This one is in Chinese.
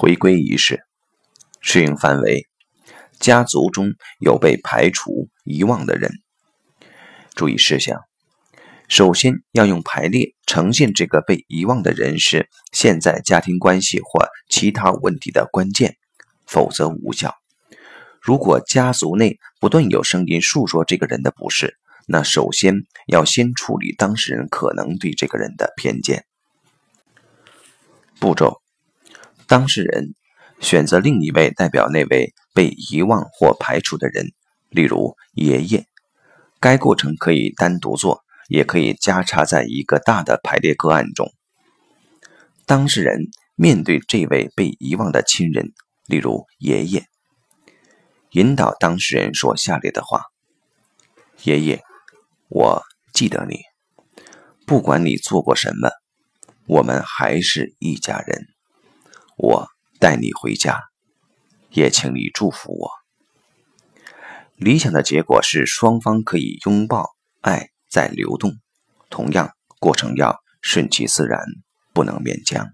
回归仪式适用范围：家族中有被排除、遗忘的人。注意事项：首先要用排列呈现这个被遗忘的人是现在家庭关系或其他问题的关键，否则无效。如果家族内不断有声音诉说这个人的不是，那首先要先处理当事人可能对这个人的偏见。步骤：当事人选择另一位代表那位被遗忘或排除的人，例如爷爷。该过程可以单独做，也可以加插在一个大的排列个案中。当事人面对这位被遗忘的亲人，例如爷爷，引导当事人说下列的话：“爷爷，我记得你，不管你做过什么。”我们还是一家人，我带你回家，也请你祝福我。理想的结果是双方可以拥抱，爱在流动。同样，过程要顺其自然，不能勉强。